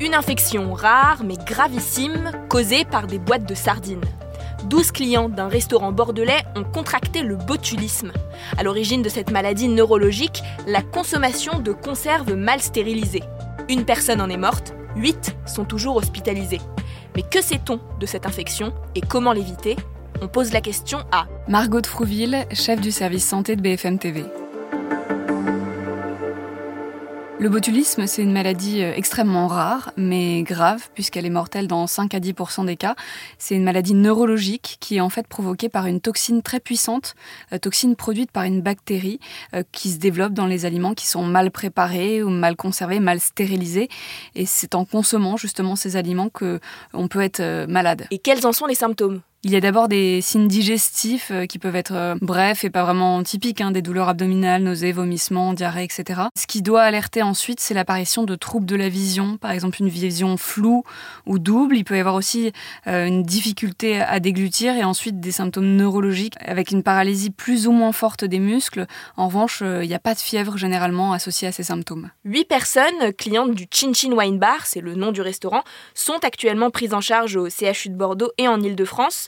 Une infection rare mais gravissime causée par des boîtes de sardines. 12 clients d'un restaurant bordelais ont contracté le botulisme. À l'origine de cette maladie neurologique, la consommation de conserves mal stérilisées. Une personne en est morte, 8 sont toujours hospitalisés. Mais que sait-on de cette infection et comment l'éviter? On pose la question à Margot de Frouville, chef du service santé de BFM TV. Le botulisme, c'est une maladie euh, extrêmement rare, mais grave, puisqu'elle est mortelle dans 5 à 10% des cas. C'est une maladie neurologique qui est en fait provoquée par une toxine très puissante, euh, toxine produite par une bactérie euh, qui se développe dans les aliments qui sont mal préparés ou mal conservés, mal stérilisés. Et c'est en consommant justement ces aliments que on peut être malade. Et quels en sont les symptômes? Il y a d'abord des signes digestifs euh, qui peuvent être euh, brefs et pas vraiment typiques, hein, des douleurs abdominales, nausées, vomissements, diarrhée, etc. Ce qui doit alerter ensuite, c'est l'apparition de troubles de la vision, par exemple une vision floue ou double. Il peut y avoir aussi euh, une difficulté à déglutir et ensuite des symptômes neurologiques avec une paralysie plus ou moins forte des muscles. En revanche, il n'y a pas de fièvre généralement associée à ces symptômes. Huit personnes, clientes du Chin Chin Wine Bar, c'est le nom du restaurant, sont actuellement prises en charge au CHU de Bordeaux et en Ile-de-France.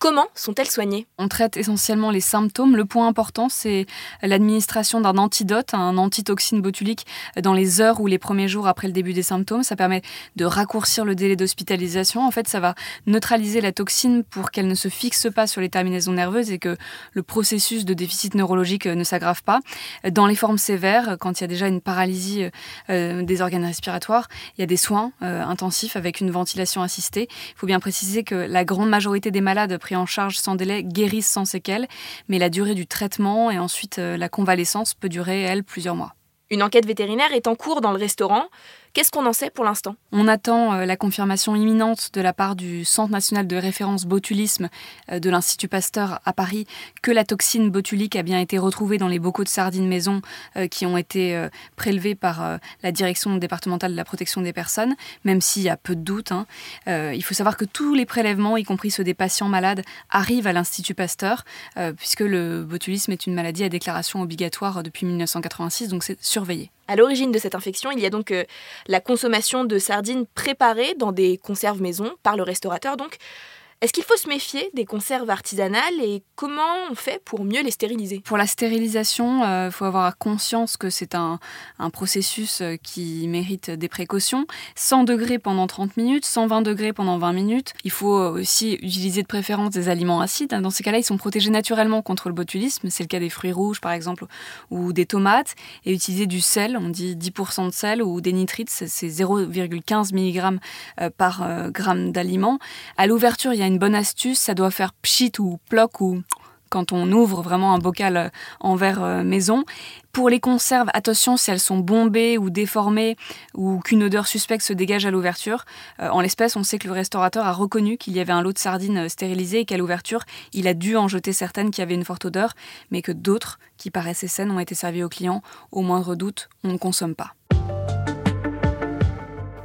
Comment sont-elles soignées? On traite essentiellement les symptômes. Le point important, c'est l'administration d'un antidote, un antitoxine botulique, dans les heures ou les premiers jours après le début des symptômes. Ça permet de raccourcir le délai d'hospitalisation. En fait, ça va neutraliser la toxine pour qu'elle ne se fixe pas sur les terminaisons nerveuses et que le processus de déficit neurologique ne s'aggrave pas. Dans les formes sévères, quand il y a déjà une paralysie euh, des organes respiratoires, il y a des soins euh, intensifs avec une ventilation assistée. Il faut bien préciser que la grande majorité des malades en charge sans délai guérissent sans séquelles, mais la durée du traitement et ensuite euh, la convalescence peut durer, elle, plusieurs mois. Une enquête vétérinaire est en cours dans le restaurant. Qu'est-ce qu'on en sait pour l'instant? On attend euh, la confirmation imminente de la part du Centre national de référence botulisme euh, de l'Institut Pasteur à Paris que la toxine botulique a bien été retrouvée dans les bocaux de sardines maison euh, qui ont été prélevés par la direction départementale de la protection des personnes, même s'il y a peu de doutes. Hein. Il faut savoir que tous les prélèvements, y compris ceux des patients malades, arrivent à l'Institut Pasteur, puisque le botulisme est une maladie à déclaration obligatoire depuis 1986, donc c'est surveillé. À l'origine de cette infection, il y a donc euh, la consommation de sardines préparées dans des conserves maison par le restaurateur donc est-ce qu'il faut se méfier des conserves artisanales et comment on fait pour mieux les stériliser? Pour la stérilisation, il euh, faut avoir conscience que c'est un, processus euh, qui mérite des précautions. 100 degrés pendant 30 minutes, 120 degrés pendant 20 minutes. Il faut aussi utiliser de préférence des aliments acides. Dans ces cas-là, ils sont protégés naturellement contre le botulisme. C'est le cas des fruits rouges, par exemple, ou des tomates. Et utiliser du sel, on dit 10% de sel, ou des nitrites, c'est 0,15 mg euh, par gramme d'aliment. À l'ouverture, une bonne astuce, ça doit faire pchit ou ploc ou quand on ouvre vraiment un bocal euh, en verre euh, maison. Pour les conserves, attention si elles sont bombées ou déformées ou qu'une odeur suspecte se dégage à l'ouverture. Euh, en l'espèce, on sait que le restaurateur a reconnu qu'il y avait un lot de sardines stérilisées et qu'à l'ouverture, il a dû en jeter certaines qui avaient une forte odeur, mais que d'autres, qui paraissaient saines, ont été servies aux clients. Au moindre doute, on ne consomme pas.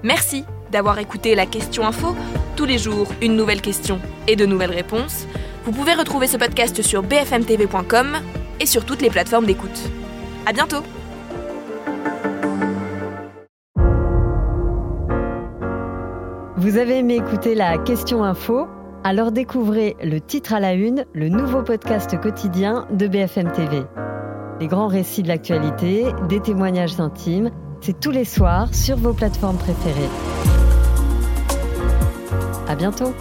Merci d'avoir écouté la question info. Tous les jours, une nouvelle question et de nouvelles réponses. Vous pouvez retrouver ce podcast sur bfmtv.com et sur toutes les plateformes d'écoute. À bientôt! Vous avez aimé écouter la question info? Alors découvrez le titre à la une, le nouveau podcast quotidien de BFM TV. Les grands récits de l'actualité, des témoignages intimes, c'est tous les soirs sur vos plateformes préférées. À bientôt